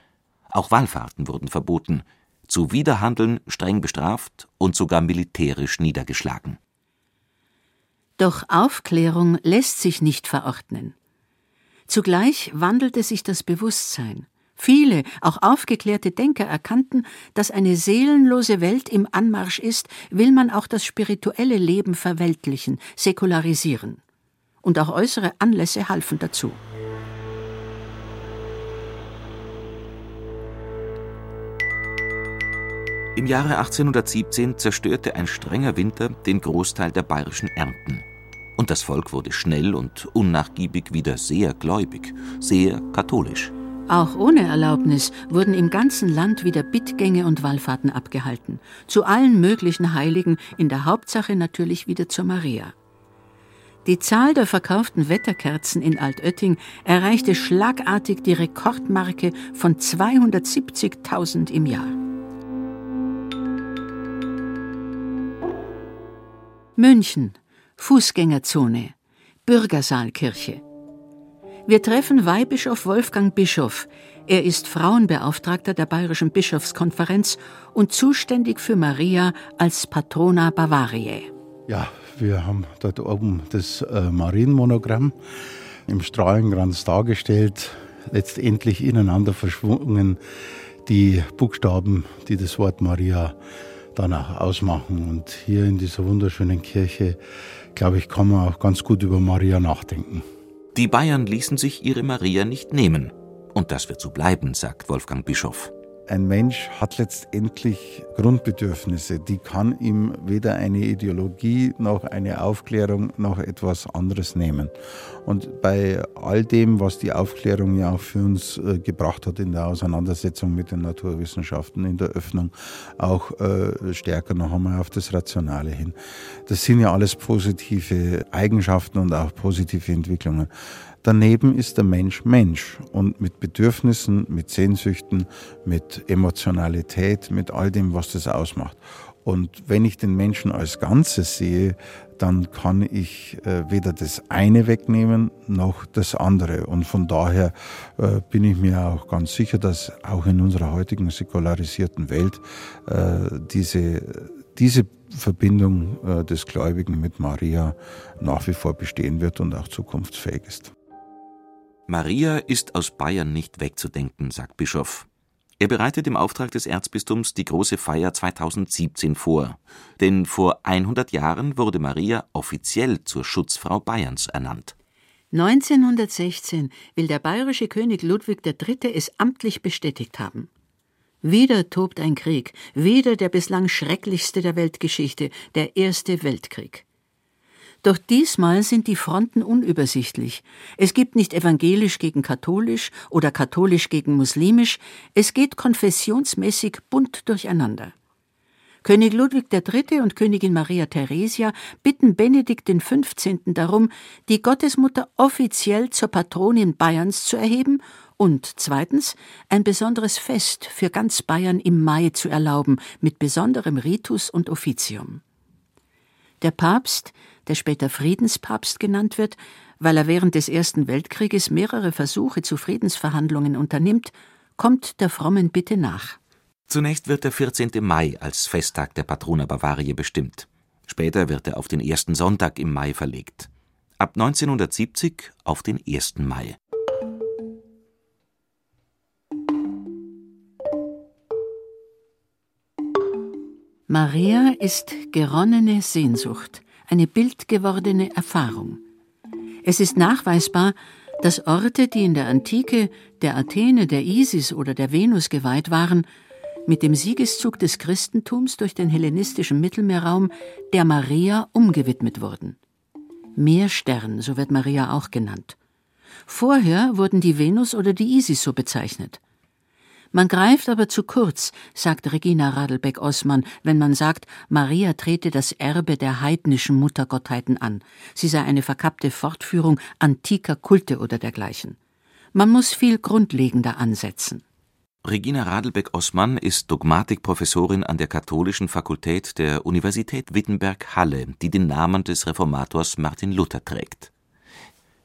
Auch Wallfahrten wurden verboten, Zuwiderhandeln streng bestraft und sogar militärisch niedergeschlagen.
Doch Aufklärung lässt sich nicht verordnen. Zugleich wandelte sich das Bewusstsein. Viele, auch aufgeklärte Denker erkannten, dass eine seelenlose Welt im Anmarsch ist, will man auch das spirituelle Leben verweltlichen, säkularisieren. Und auch äußere Anlässe halfen dazu.
Im Jahre 1817 zerstörte ein strenger Winter den Großteil der bayerischen Ernten. Und das Volk wurde schnell und unnachgiebig wieder sehr gläubig, sehr katholisch.
Auch ohne Erlaubnis wurden im ganzen Land wieder Bittgänge und Wallfahrten abgehalten, zu allen möglichen Heiligen, in der Hauptsache natürlich wieder zur Maria. Die Zahl der verkauften Wetterkerzen in Altötting erreichte schlagartig die Rekordmarke von 270.000 im Jahr. München, Fußgängerzone, Bürgersaalkirche. Wir treffen Weihbischof Wolfgang Bischof. Er ist Frauenbeauftragter der Bayerischen Bischofskonferenz und zuständig für Maria als Patrona Bavariae.
Ja, wir haben dort oben das äh, Marienmonogramm im Strahlenkranz dargestellt, letztendlich ineinander verschwungen die Buchstaben, die das Wort Maria dann auch ausmachen. Und hier in dieser wunderschönen Kirche, glaube ich, kann man auch ganz gut über Maria nachdenken.
Die Bayern ließen sich ihre Maria nicht nehmen. Und das wird so bleiben, sagt Wolfgang Bischof.
Ein Mensch hat letztendlich Grundbedürfnisse, die kann ihm weder eine Ideologie noch eine Aufklärung noch etwas anderes nehmen. Und bei all dem, was die Aufklärung ja auch für uns äh, gebracht hat in der Auseinandersetzung mit den Naturwissenschaften, in der Öffnung, auch äh, stärker noch einmal auf das Rationale hin. Das sind ja alles positive Eigenschaften und auch positive Entwicklungen. Daneben ist der Mensch Mensch und mit Bedürfnissen, mit Sehnsüchten, mit Emotionalität, mit all dem, was das ausmacht. Und wenn ich den Menschen als Ganzes sehe, dann kann ich äh, weder das eine wegnehmen noch das andere. Und von daher äh, bin ich mir auch ganz sicher, dass auch in unserer heutigen säkularisierten Welt äh, diese, diese Verbindung des Gläubigen mit Maria nach wie vor bestehen wird und auch zukunftsfähig ist.
Maria ist aus Bayern nicht wegzudenken, sagt Bischof. Er bereitet im Auftrag des Erzbistums die große Feier 2017 vor, denn vor 100 Jahren wurde Maria offiziell zur Schutzfrau Bayerns ernannt.
1916 will der bayerische König Ludwig III. es amtlich bestätigt haben. Wieder tobt ein Krieg, wieder der bislang schrecklichste der Weltgeschichte, der Erste Weltkrieg. Doch diesmal sind die Fronten unübersichtlich. Es gibt nicht evangelisch gegen katholisch oder katholisch gegen muslimisch, es geht konfessionsmäßig bunt durcheinander. König Ludwig III. und Königin Maria Theresia bitten Benedikt XV. darum, die Gottesmutter offiziell zur Patronin Bayerns zu erheben und zweitens ein besonderes Fest für ganz Bayern im Mai zu erlauben, mit besonderem Ritus und Offizium. Der Papst, der später Friedenspapst genannt wird, weil er während des Ersten Weltkrieges mehrere Versuche zu Friedensverhandlungen unternimmt, kommt der frommen Bitte nach.
Zunächst wird der 14. Mai als Festtag der Patrona Bavariae bestimmt. Später wird er auf den ersten Sonntag im Mai verlegt. Ab 1970 auf den 1. Mai.
Maria ist geronnene Sehnsucht, eine bildgewordene Erfahrung. Es ist nachweisbar, dass Orte, die in der Antike der Athene, der Isis oder der Venus geweiht waren, mit dem Siegeszug des Christentums durch den hellenistischen Mittelmeerraum der Maria umgewidmet wurden. Meerstern, so wird Maria auch genannt. Vorher wurden die Venus oder die Isis so bezeichnet. Man greift aber zu kurz, sagt Regina Radelbeck-Ossmann, wenn man sagt, Maria trete das Erbe der heidnischen Muttergottheiten an. Sie sei eine verkappte Fortführung antiker Kulte oder dergleichen. Man muss viel grundlegender ansetzen.
Regina Radelbeck-Ossmann ist Dogmatikprofessorin an der Katholischen Fakultät der Universität Wittenberg-Halle, die den Namen des Reformators Martin Luther trägt.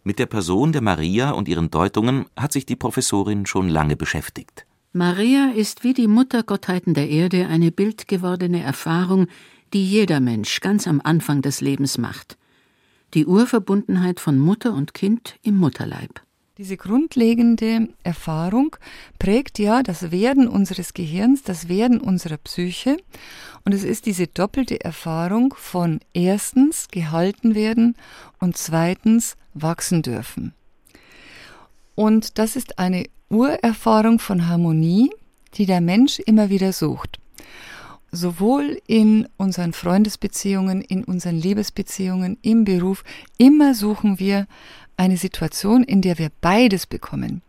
Mit der Person der Maria und ihren Deutungen hat sich die Professorin schon lange beschäftigt.
Maria ist wie die Muttergottheiten der Erde eine bildgewordene Erfahrung, die jeder Mensch ganz am Anfang des Lebens macht. Die Urverbundenheit von Mutter und Kind im Mutterleib.
Diese grundlegende Erfahrung prägt ja das Werden unseres Gehirns, das Werden unserer Psyche. Und es ist diese doppelte Erfahrung von erstens gehalten werden und zweitens wachsen dürfen. Und das ist eine Urerfahrung von Harmonie, die der Mensch immer wieder sucht. Sowohl in unseren Freundesbeziehungen, in unseren Liebesbeziehungen, im Beruf, immer suchen wir eine Situation, in der wir beides bekommen,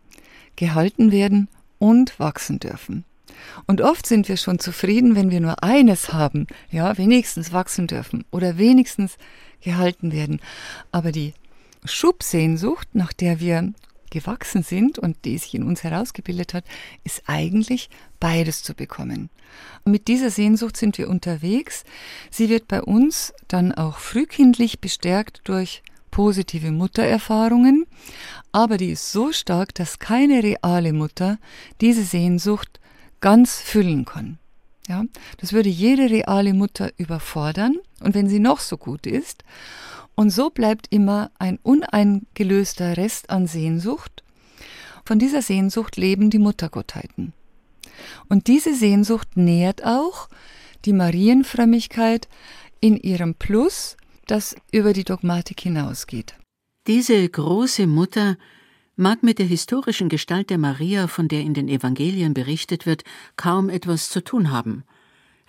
gehalten werden und wachsen dürfen. Und oft sind wir schon zufrieden, wenn wir nur eines haben, ja, wenigstens wachsen dürfen oder wenigstens gehalten werden. Aber die Schubsehnsucht, nach der wir gewachsen sind und die sich in uns herausgebildet hat, ist eigentlich beides zu bekommen. Und mit dieser Sehnsucht sind wir unterwegs. Sie wird bei uns dann auch frühkindlich bestärkt durch positive Muttererfahrungen, aber die ist so stark, dass keine reale Mutter diese Sehnsucht ganz füllen kann. Ja, das würde jede reale Mutter überfordern und wenn sie noch so gut ist und so bleibt immer ein uneingelöster Rest an Sehnsucht. Von dieser Sehnsucht leben die Muttergottheiten. Und diese Sehnsucht nährt auch die Marienfrömmigkeit in ihrem Plus, das über die Dogmatik hinausgeht.
Diese große Mutter mag mit der historischen Gestalt der Maria, von der in den Evangelien berichtet wird, kaum etwas zu tun haben –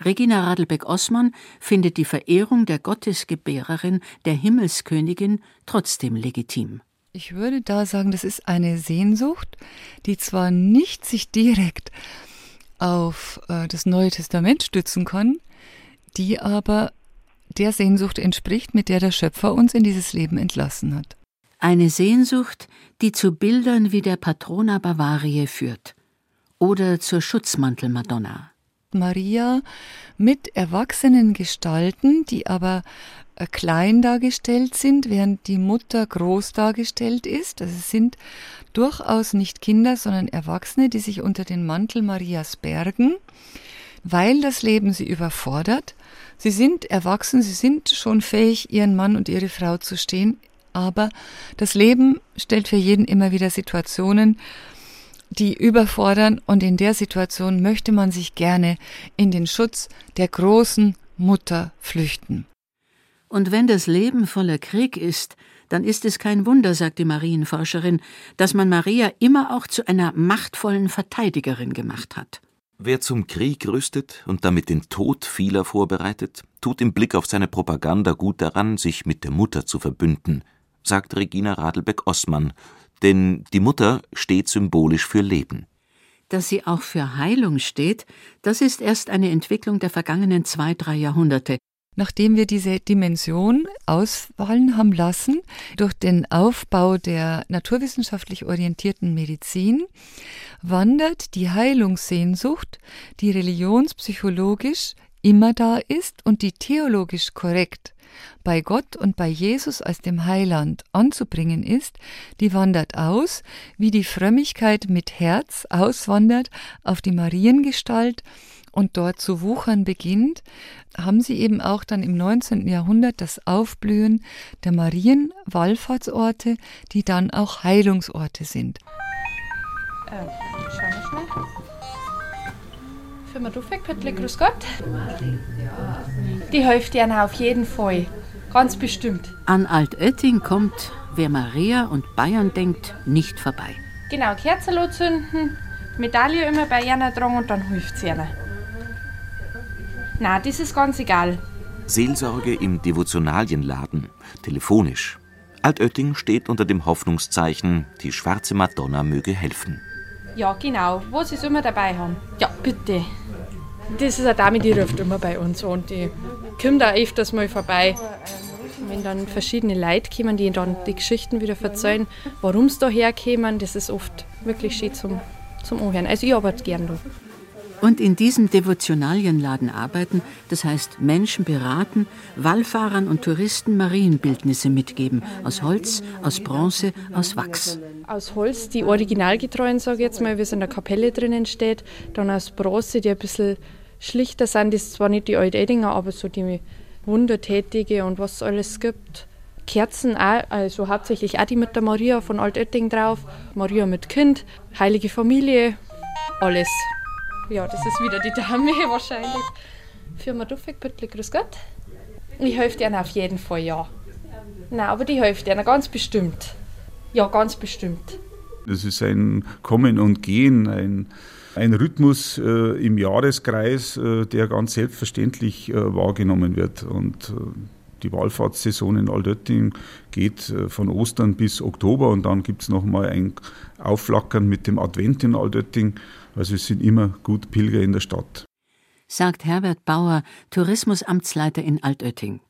Regina Radelbeck-Ossmann findet die Verehrung der Gottesgebärerin, der Himmelskönigin, trotzdem legitim.
Ich würde da sagen, das ist eine Sehnsucht, die zwar nicht sich direkt auf äh, das Neue Testament stützen kann, die aber der Sehnsucht entspricht, mit der der Schöpfer uns in dieses Leben entlassen hat.
Eine Sehnsucht, die zu Bildern wie der Patrona Bavariae führt oder zur Schutzmantel-Madonna.
Maria mit erwachsenen Gestalten, die aber äh, klein dargestellt sind, während die Mutter groß dargestellt ist. Also es sind durchaus nicht Kinder, sondern Erwachsene, die sich unter den Mantel Marias bergen, weil das Leben sie überfordert. Sie sind erwachsen, sie sind schon fähig, ihren Mann und ihre Frau zu stehen, aber das Leben stellt für jeden immer wieder Situationen, die überfordern und in der Situation möchte man sich gerne in den Schutz der großen Mutter flüchten.
Und wenn das Leben voller Krieg ist, dann ist es kein Wunder, sagt die Marienforscherin, dass man Maria immer auch zu einer machtvollen Verteidigerin gemacht hat.
Wer zum Krieg rüstet und damit den Tod vieler vorbereitet, tut im Blick auf seine Propaganda gut daran, sich mit der Mutter zu verbünden, sagt Regina Radelbeck-Ossmann, denn die Mutter steht symbolisch für Leben.
Dass sie auch für Heilung steht, das ist erst eine Entwicklung der vergangenen zwei, drei Jahrhunderte.
Nachdem wir diese Dimension ausfallen haben lassen durch den Aufbau der naturwissenschaftlich orientierten Medizin, wandert die Heilungssehnsucht, die religionspsychologisch immer da ist und die theologisch korrekt bei Gott und bei Jesus als dem Heiland anzubringen ist, die wandert aus, wie die Frömmigkeit mit Herz auswandert auf die Mariengestalt und dort zu wuchern beginnt, haben sie eben auch dann im 19. Jahrhundert das Aufblühen der Marienwallfahrtsorte, die dann auch Heilungsorte sind.
Äh, schauen wir schnell. Firma Duffeck, grüß Gott. Die hilft ihnen auf jeden Fall. Ganz bestimmt.
An Altötting kommt, wer Maria und Bayern denkt, nicht vorbei.
Genau, Kerzenlo zünden, Medaille immer bei ihnen tragen und dann hilft sie ihnen. Na, das ist ganz egal.
Seelsorge im Devotionalienladen, telefonisch. Altötting steht unter dem Hoffnungszeichen, die schwarze Madonna möge helfen.
Ja, genau, wo sie es immer dabei haben. Ja, bitte. Das ist eine Dame, die ruft immer bei uns und die kommt da öfters mal vorbei. Wenn dann verschiedene Leute kommen, die dann die Geschichten wieder erzählen, warum sie da herkommen, das ist oft wirklich schön zum, zum Anhören. Also ich arbeite gern da.
Und in diesem Devotionalienladen arbeiten, das heißt Menschen beraten, Wallfahrern und Touristen Marienbildnisse mitgeben. Aus Holz, aus Bronze, aus Wachs.
Aus Holz, die originalgetreuen, sage ich jetzt mal, wie es in der Kapelle drinnen steht. Dann aus Bronze, die ein bisschen schlichter sind. Das ist zwar nicht die Alt-Edinger, aber so die Wundertätige und was es alles gibt. Kerzen auch, also hauptsächlich auch die mit der Maria von Altötting drauf. Maria mit Kind, heilige Familie, alles. Ja, das ist wieder die Dame wahrscheinlich. Firma Duffeck-Püttli, grüß Gott. Ich helfe dir auf jeden Fall, ja. Nein, aber die hilft dir ganz bestimmt. Ja, ganz bestimmt.
Das ist ein Kommen und Gehen, ein ein Rhythmus äh, im Jahreskreis, äh, der ganz selbstverständlich äh, wahrgenommen wird. Und äh, die Wallfahrtssaison in Altötting geht äh, von Ostern bis Oktober und dann gibt es nochmal ein Aufflackern mit dem Advent in Altötting. Also es sind immer gut Pilger in der Stadt.
Sagt Herbert Bauer, Tourismusamtsleiter in Altötting.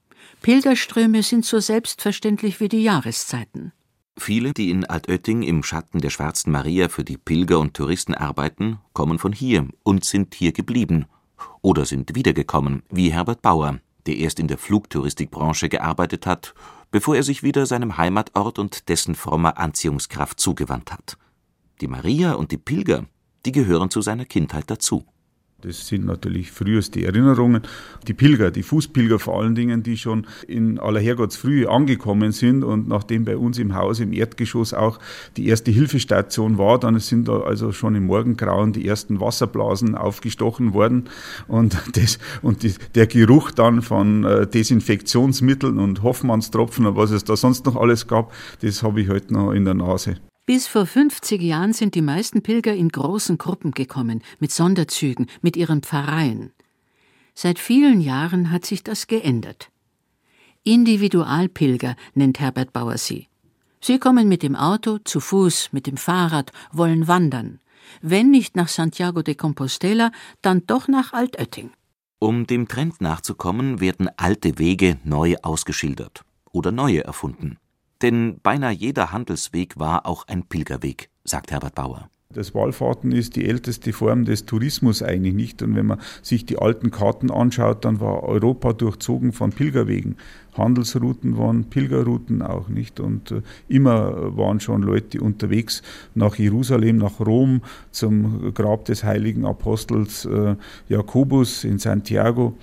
Pilgerströme sind so selbstverständlich wie die Jahreszeiten.
Viele, die in Altötting im Schatten der Schwarzen Maria für die Pilger und Touristen arbeiten, kommen von hier und sind hier geblieben. Oder sind wiedergekommen, wie Herbert Bauer, der erst in der Flugtouristikbranche gearbeitet hat, bevor er sich wieder seinem Heimatort und dessen frommer Anziehungskraft zugewandt hat. Die Maria und die Pilger, die gehören zu seiner Kindheit dazu.
Das sind natürlich früheste Erinnerungen. Die Pilger, die Fußpilger vor allen Dingen, die schon in aller Herrgottsfrühe angekommen sind und nachdem bei uns im Haus im Erdgeschoss auch die erste Hilfestation war, dann sind da also schon im Morgengrauen die ersten Wasserblasen aufgestochen worden und, das, und die, der Geruch dann von äh, Desinfektionsmitteln und Hoffmannstropfen und was es da sonst noch alles gab, das habe ich heute noch in der Nase.
Bis vor 50 Jahren sind die meisten Pilger in großen Gruppen gekommen, mit Sonderzügen, mit ihren Pfarreien. Seit vielen Jahren hat sich das geändert. Individualpilger nennt Herbert Bauer sie. Sie kommen mit dem Auto, zu Fuß, mit dem Fahrrad, wollen wandern. Wenn nicht nach Santiago de Compostela, dann doch nach Altötting.
Um dem Trend nachzukommen, werden alte Wege neu ausgeschildert oder neue erfunden. Denn beinahe jeder Handelsweg war auch ein Pilgerweg, sagt Herbert Bauer.
Das Wallfahrten ist die älteste Form des Tourismus eigentlich nicht. Und wenn man sich die alten Karten anschaut, dann war Europa durchzogen von Pilgerwegen. Handelsrouten waren Pilgerrouten auch nicht. Und äh, immer waren schon Leute unterwegs nach Jerusalem, nach Rom, zum Grab des heiligen Apostels äh, Jakobus in Santiago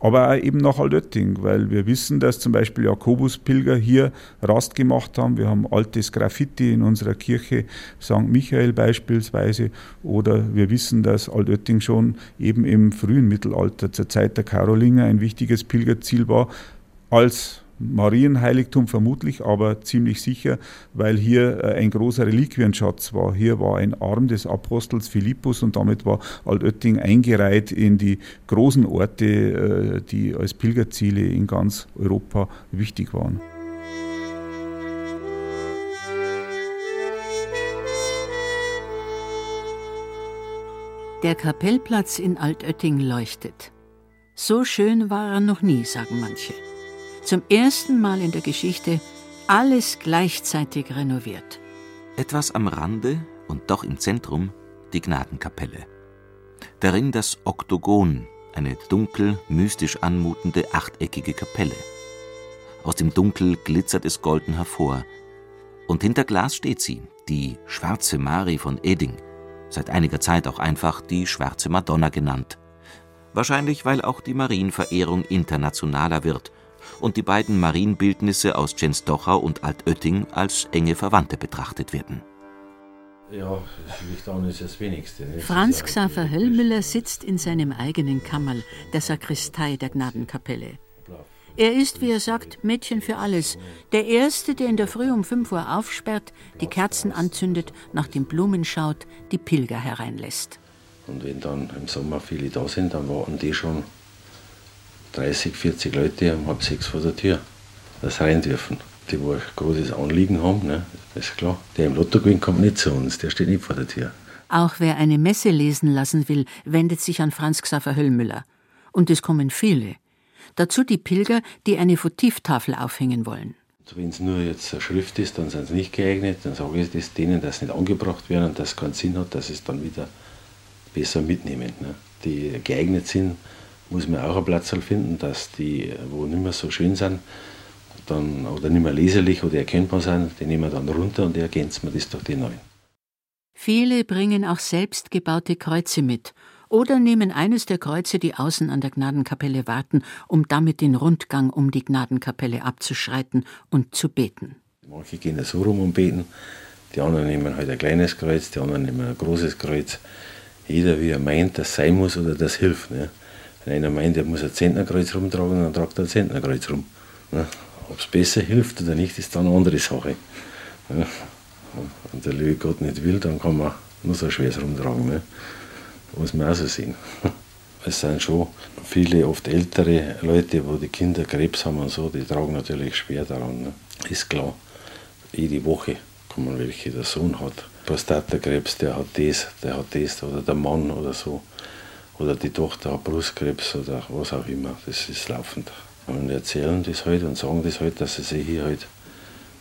aber auch eben nach Altötting, weil wir wissen, dass zum Beispiel Jakobuspilger hier Rast gemacht haben. Wir haben altes Graffiti in unserer Kirche, St. Michael beispielsweise, oder wir wissen, dass Altötting schon eben im frühen Mittelalter, zur Zeit der Karolinger, ein wichtiges Pilgerziel war, als Marienheiligtum vermutlich, aber ziemlich sicher, weil hier äh, ein großer Reliquienschatz war. Hier war ein Arm des Apostels Philippus und damit war Altötting eingereiht in die großen Orte, äh, die als Pilgerziele in ganz Europa wichtig waren.
Der Kapellplatz in Altötting leuchtet. So schön war er noch nie, sagen manche zum ersten Mal in der Geschichte alles gleichzeitig renoviert.
Etwas am Rande und doch im Zentrum die Gnadenkapelle. Darin das Oktogon, eine dunkel, mystisch anmutende achteckige Kapelle. Aus dem Dunkel glitzert es golden hervor. Und hinter Glas steht sie, die schwarze Mari von Eding, seit einiger Zeit auch einfach die schwarze Madonna genannt, Wahrscheinlich, weil auch die Marienverehrung internationaler wird und die beiden Marienbildnisse aus Czenstocher und Altötting als enge Verwandte betrachtet werden.
Ja, das Licht an ist das Wenigste. Das
Franz Xaver Höllmüller sitzt in seinem eigenen Kammerl, der Sakristei der Gnadenkapelle. Er ist, wie er sagt, Mädchen für alles. Der Erste, der in der Früh um 5 Uhr aufsperrt, die Kerzen anzündet, nach den Blumen schaut, die Pilger hereinlässt.
Und wenn dann im Sommer viele da sind, dann warten die schon 30, 40 Leute um halb sechs vor der Tür, dass rein dürfen. Die, wo ein großes Anliegen haben, ne, das ist klar. Der im Lotto gewinnt, kommt nicht zu uns, der steht nicht vor der Tür.
Auch wer eine Messe lesen lassen will, wendet sich an Franz Xaver Höllmüller. Und es kommen viele. Dazu die Pilger, die eine Votivtafel aufhängen wollen.
Wenn es nur jetzt eine Schrift ist, dann sind sie nicht geeignet. Dann sage ich das denen, dass nicht angebracht werden und das keinen Sinn hat, dass sie es dann wieder besser mitnehmen. Ne? Die geeignet sind, muss man auch einen Platz finden, dass die, wo nicht mehr so schön sind, dann, oder nicht mehr leserlich oder erkennbar sind, die nehmen wir dann runter und ergänzen wir das durch die neuen.
Viele bringen auch selbst gebaute Kreuze mit oder nehmen eines der Kreuze, die außen an der Gnadenkapelle warten, um damit den Rundgang um die Gnadenkapelle abzuschreiten und zu beten.
Manche gehen so rum und beten, die anderen nehmen halt ein kleines Kreuz, die anderen nehmen ein großes Kreuz. Jeder, wie er meint, das sein muss oder das hilft. Ne? Wenn einer meint, er muss ein Zentnerkreuz rumtragen, dann tragt er ein Zentnerkreuz rum. Ne? Ob es besser hilft oder nicht, ist dann eine andere Sache. Ne? Und der liebe Gott nicht will, dann kann man nur so schweres rumtragen. Ne? Muss man auch so sehen. Es sind schon viele, oft ältere Leute, wo die Kinder Krebs haben und so, die tragen natürlich schwer daran. Ne? Ist klar. Jede Woche kommen welche, der Sohn hat Prostatakrebs, der hat das, der hat das, oder der Mann oder so. Oder die Tochter hat Brustkrebs oder was auch immer. Das ist laufend. Und erzählen das halt und sagen das halt, dass sie sich hier halt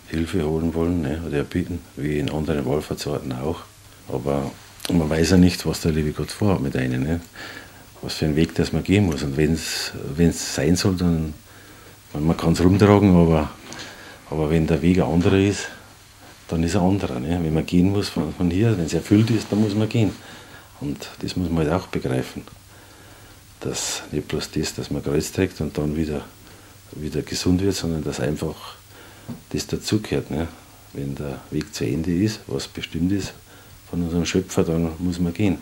Hilfe holen wollen ne, oder erbitten, wie in anderen Wallfahrtsorten auch. Aber man weiß ja nicht, was der liebe Gott vorhat mit einem. Ne? Was für einen Weg das man gehen muss. Und wenn es sein soll, dann man kann es rumtragen, aber, aber wenn der Weg ein anderer ist, dann ist er anderer. Ne? Wenn man gehen muss von, von hier, wenn es erfüllt ist, dann muss man gehen. Und das muss man halt auch begreifen. Dass nicht bloß das, dass man Kreuz trägt und dann wieder, wieder gesund wird, sondern dass einfach das dazugehört. Ne? Wenn der Weg zu Ende ist, was bestimmt ist von unserem Schöpfer, dann muss man gehen.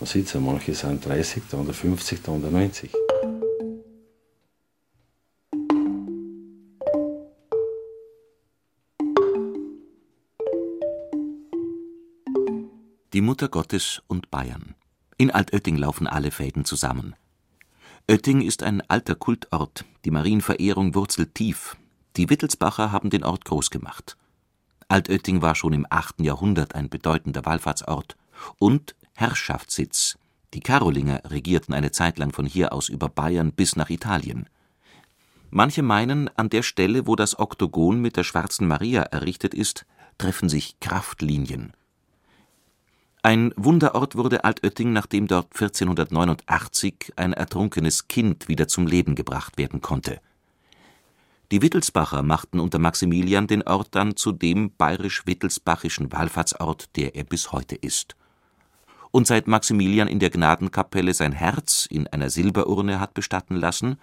Man sieht es ja, manche sind 30, der andere 50, der andere 90.
Die Mutter Gottes und Bayern. In Altötting laufen alle Fäden zusammen. Oetting ist ein alter Kultort, die Marienverehrung wurzelt tief. Die Wittelsbacher haben den Ort groß gemacht. Altötting war schon im 8. Jahrhundert ein bedeutender Wallfahrtsort und Herrschaftssitz. Die Karolinger regierten eine Zeit lang von hier aus über Bayern bis nach Italien. Manche meinen, an der Stelle, wo das Oktogon mit der Schwarzen Maria errichtet ist, treffen sich Kraftlinien. Ein Wunderort wurde Altötting, nachdem dort 1489 ein ertrunkenes Kind wieder zum Leben gebracht werden konnte. Die Wittelsbacher machten unter Maximilian den Ort dann zu dem bayerisch-wittelsbachischen Wallfahrtsort, der er bis heute ist. Und seit Maximilian in der Gnadenkapelle sein Herz in einer Silberurne hat bestatten lassen,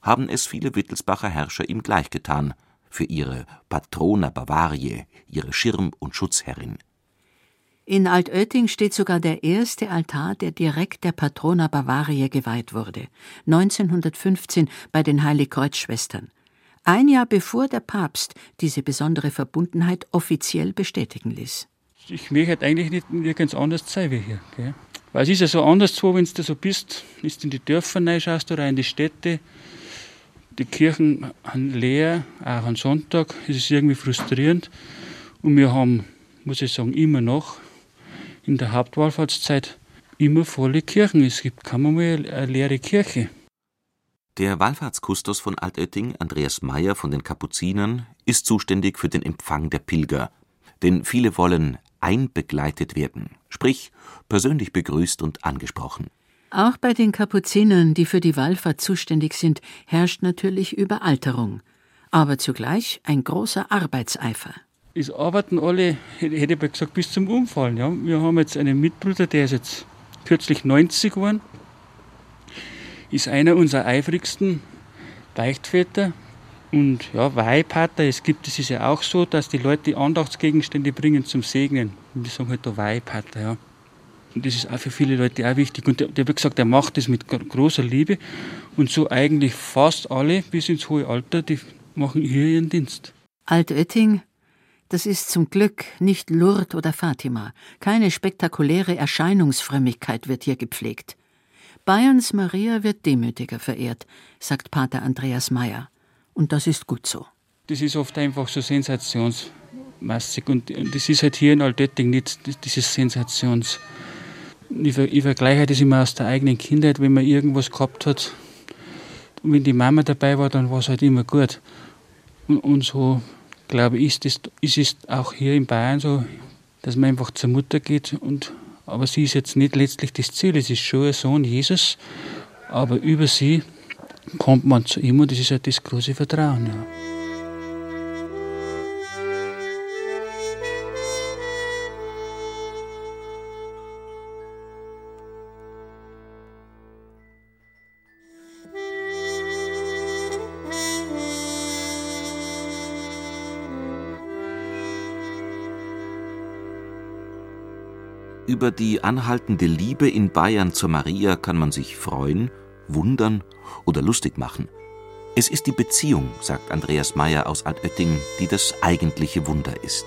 haben es viele Wittelsbacher Herrscher ihm gleichgetan, für ihre Patrona Bavarie, ihre Schirm- und Schutzherrin.
In Altötting steht sogar der erste Altar, der direkt der Patrona Bavaria geweiht wurde, 1915 bei den Heiligkreuzschwestern. Ein Jahr bevor der Papst diese besondere Verbundenheit offiziell bestätigen ließ.
Ich möchte eigentlich nicht nirgends anders sein wie hier. Gell? Weil es ist ja so anders, so, wenn du so bist, ist in die Dörfer rein, schaust du in die Städte, die Kirchen sind leer, auch am Sonntag, es ist irgendwie frustrierend. Und wir haben, muss ich sagen, immer noch in der Hauptwallfahrtszeit immer volle Kirchen. Es gibt kaum mal eine leere Kirche.
Der Wallfahrtskustos von Altötting, Andreas Meyer von den Kapuzinern, ist zuständig für den Empfang der Pilger. Denn viele wollen einbegleitet werden, sprich persönlich begrüßt und angesprochen.
Auch bei den Kapuzinern, die für die Wallfahrt zuständig sind, herrscht natürlich Überalterung, aber zugleich ein großer Arbeitseifer
es arbeiten alle, hätte ich gesagt, bis zum Umfallen. Ja. Wir haben jetzt einen Mitbruder, der ist jetzt kürzlich 90 geworden. ist einer unserer eifrigsten Beichtväter und ja, Weihpater. Es gibt, es ist ja auch so, dass die Leute Andachtsgegenstände bringen zum Segnen. Und die sagen halt da Weihpater, ja. Und das ist auch für viele Leute auch wichtig. Und der, der hat gesagt, er macht das mit großer Liebe. Und so eigentlich fast alle bis ins hohe Alter, die machen hier ihren Dienst.
Altötting, das ist zum Glück nicht Lourdes oder Fatima. Keine spektakuläre Erscheinungsfrömmigkeit wird hier gepflegt. Bayerns Maria wird demütiger verehrt, sagt Pater Andreas Meyer. Und das ist gut so.
Das ist oft einfach so sensationsmäßig. Und das ist halt hier in Altötting nicht dieses Sensations- ich, ich vergleiche das immer aus der eigenen Kindheit, wenn man irgendwas gehabt hat. Und wenn die Mama dabei war, dann war es halt immer gut. Und, und so, glaube ich, ist, das, ist es auch hier in Bayern so, dass man einfach zur Mutter geht. Und, aber sie ist jetzt nicht letztlich das Ziel, es ist schon ein Sohn Jesus, aber über sie kommt man zu ihm und das ist halt das große Vertrauen. Ja.
Über die anhaltende Liebe in Bayern zur Maria kann man sich freuen, wundern oder lustig machen. Es ist die Beziehung, sagt Andreas Meyer aus Altötting, die das eigentliche Wunder ist.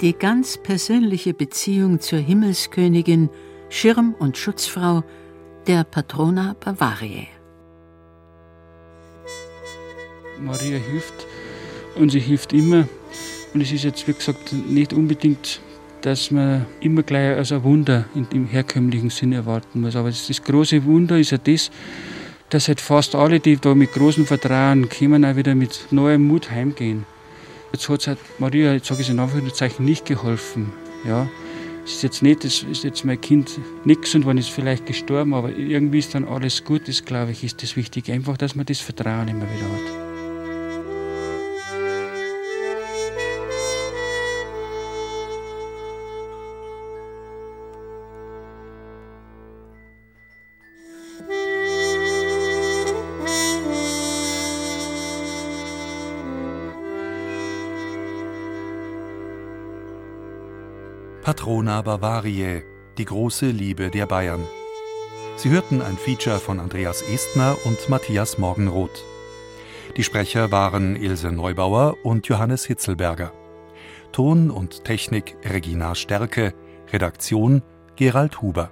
Die ganz persönliche Beziehung zur Himmelskönigin, Schirm- und Schutzfrau, der Patrona Bavariae.
Maria hilft und sie hilft immer. Und es ist jetzt, wie gesagt, nicht unbedingt dass man immer gleich als ein Wunder im herkömmlichen Sinn erwarten muss. Aber das, große Wunder ist ja das, dass halt fast alle, die da mit großem Vertrauen kommen, auch wieder mit neuem Mut heimgehen. Jetzt hat es halt Maria, jetzt sage ich es in Anführungszeichen, nicht geholfen. Ja. Es ist jetzt nicht, das ist jetzt mein Kind nichts und wann ist vielleicht gestorben, aber irgendwie ist dann alles gut, das glaube ich, ist das Wichtige. Einfach, dass man das Vertrauen immer wieder hat.
Patrona Bavariae, die große Liebe der Bayern. Sie hörten ein Feature von Andreas Estner und Matthias Morgenroth. Die Sprecher waren Ilse Neubauer und Johannes Hitzelberger. Ton und Technik Regina Stärke, Redaktion Gerald Huber.